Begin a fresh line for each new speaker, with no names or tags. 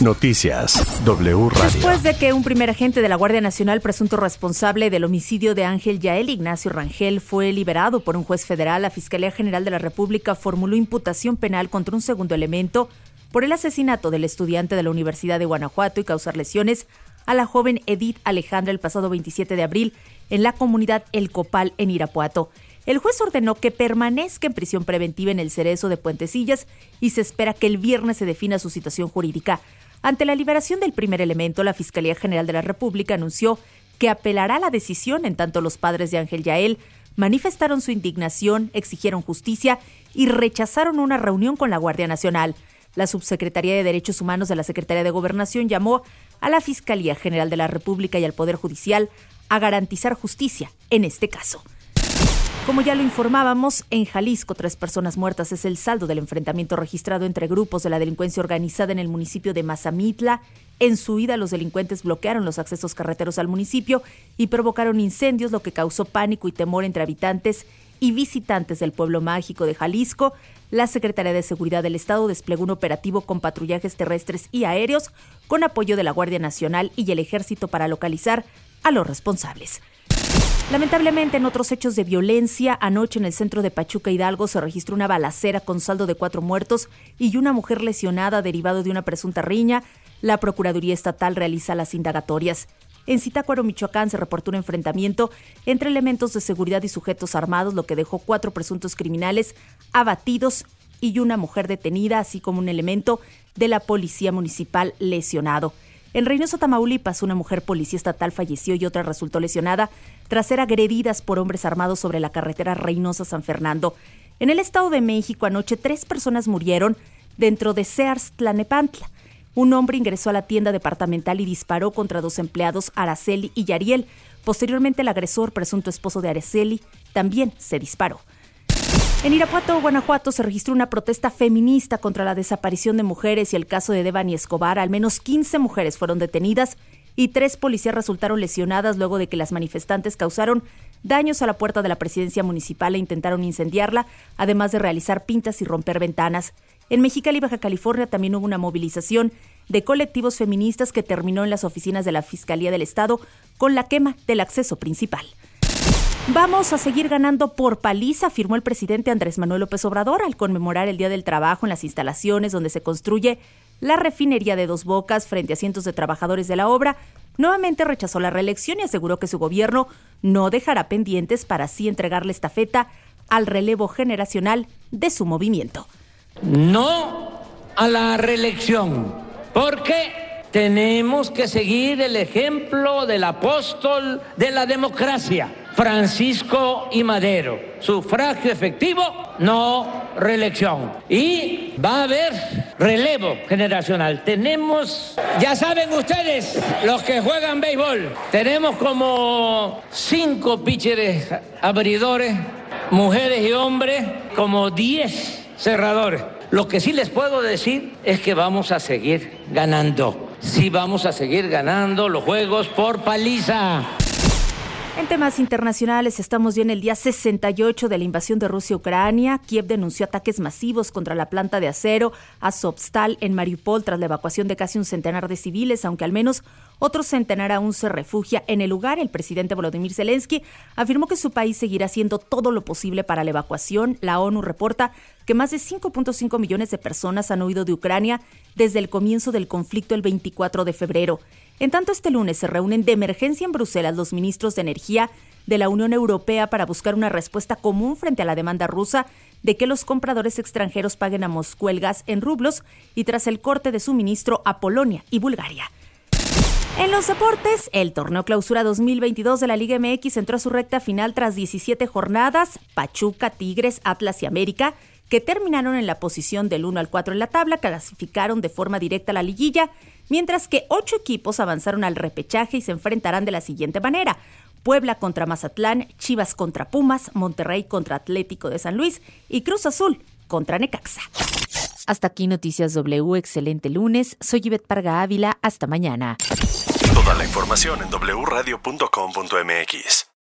Noticias W Radio.
Después de que un primer agente de la Guardia Nacional presunto responsable del homicidio de Ángel Yael Ignacio Rangel fue liberado por un juez federal, la Fiscalía General de la República formuló imputación penal contra un segundo elemento por el asesinato del estudiante de la Universidad de Guanajuato y causar lesiones a la joven Edith Alejandra el pasado 27 de abril en la comunidad El Copal en Irapuato. El juez ordenó que permanezca en prisión preventiva en el Cerezo de Puentecillas y se espera que el viernes se defina su situación jurídica. Ante la liberación del primer elemento, la Fiscalía General de la República anunció que apelará la decisión en tanto los padres de Ángel Yael manifestaron su indignación, exigieron justicia y rechazaron una reunión con la Guardia Nacional. La Subsecretaría de Derechos Humanos de la Secretaría de Gobernación llamó a la Fiscalía General de la República y al Poder Judicial a garantizar justicia en este caso. Como ya lo informábamos, en Jalisco tres personas muertas es el saldo del enfrentamiento registrado entre grupos de la delincuencia organizada en el municipio de Mazamitla. En su ida, los delincuentes bloquearon los accesos carreteros al municipio y provocaron incendios, lo que causó pánico y temor entre habitantes y visitantes del pueblo mágico de Jalisco. La Secretaría de Seguridad del Estado desplegó un operativo con patrullajes terrestres y aéreos con apoyo de la Guardia Nacional y el Ejército para localizar a los responsables. Lamentablemente, en otros hechos de violencia, anoche en el centro de Pachuca Hidalgo se registró una balacera con saldo de cuatro muertos y una mujer lesionada derivado de una presunta riña. La Procuraduría Estatal realiza las indagatorias. En Zitácuaro, Michoacán, se reportó un enfrentamiento entre elementos de seguridad y sujetos armados, lo que dejó cuatro presuntos criminales abatidos y una mujer detenida, así como un elemento de la Policía Municipal lesionado. En Reynosa, Tamaulipas, una mujer policía estatal falleció y otra resultó lesionada tras ser agredidas por hombres armados sobre la carretera Reynosa-San Fernando. En el Estado de México, anoche tres personas murieron dentro de Sears Tlanepantla. Un hombre ingresó a la tienda departamental y disparó contra dos empleados, Araceli y Yariel. Posteriormente, el agresor, presunto esposo de Araceli, también se disparó. En Irapuato, Guanajuato, se registró una protesta feminista contra la desaparición de mujeres y el caso de Devani Escobar. Al menos 15 mujeres fueron detenidas y tres policías resultaron lesionadas luego de que las manifestantes causaron daños a la puerta de la presidencia municipal e intentaron incendiarla, además de realizar pintas y romper ventanas. En Mexicali, Baja California, también hubo una movilización de colectivos feministas que terminó en las oficinas de la Fiscalía del Estado con la quema del acceso principal. Vamos a seguir ganando por paliza, afirmó el presidente Andrés Manuel López Obrador al conmemorar el Día del Trabajo en las instalaciones donde se construye la refinería de Dos Bocas frente a cientos de trabajadores de la obra. Nuevamente rechazó la reelección y aseguró que su gobierno no dejará pendientes para así entregarle esta feta al relevo generacional de su movimiento.
No a la reelección, porque tenemos que seguir el ejemplo del apóstol de la democracia Francisco y Madero. Sufragio efectivo, no reelección. Y va a haber relevo generacional. Tenemos, ya saben ustedes, los que juegan béisbol, tenemos como cinco pitchers abridores, mujeres y hombres, como diez cerradores. Lo que sí les puedo decir es que vamos a seguir ganando. Sí vamos a seguir ganando los juegos por paliza.
En temas internacionales, estamos ya en el día 68 de la invasión de Rusia a Ucrania. Kiev denunció ataques masivos contra la planta de acero Azovstal en Mariupol tras la evacuación de casi un centenar de civiles, aunque al menos otro centenar aún se refugia en el lugar. El presidente Volodymyr Zelensky afirmó que su país seguirá haciendo todo lo posible para la evacuación. La ONU reporta que más de 5.5 millones de personas han huido de Ucrania desde el comienzo del conflicto el 24 de febrero. En tanto, este lunes se reúnen de emergencia en Bruselas los ministros de Energía de la Unión Europea para buscar una respuesta común frente a la demanda rusa de que los compradores extranjeros paguen a Moscú el gas en rublos y tras el corte de suministro a Polonia y Bulgaria. En los deportes, el torneo clausura 2022 de la Liga MX entró a su recta final tras 17 jornadas. Pachuca, Tigres, Atlas y América, que terminaron en la posición del 1 al 4 en la tabla, clasificaron de forma directa a la liguilla mientras que ocho equipos avanzaron al repechaje y se enfrentarán de la siguiente manera. Puebla contra Mazatlán, Chivas contra Pumas, Monterrey contra Atlético de San Luis y Cruz Azul contra Necaxa. Hasta aquí Noticias W, excelente lunes. Soy Ivette Parga Ávila, hasta mañana.
Toda la información en wradio.com.mx.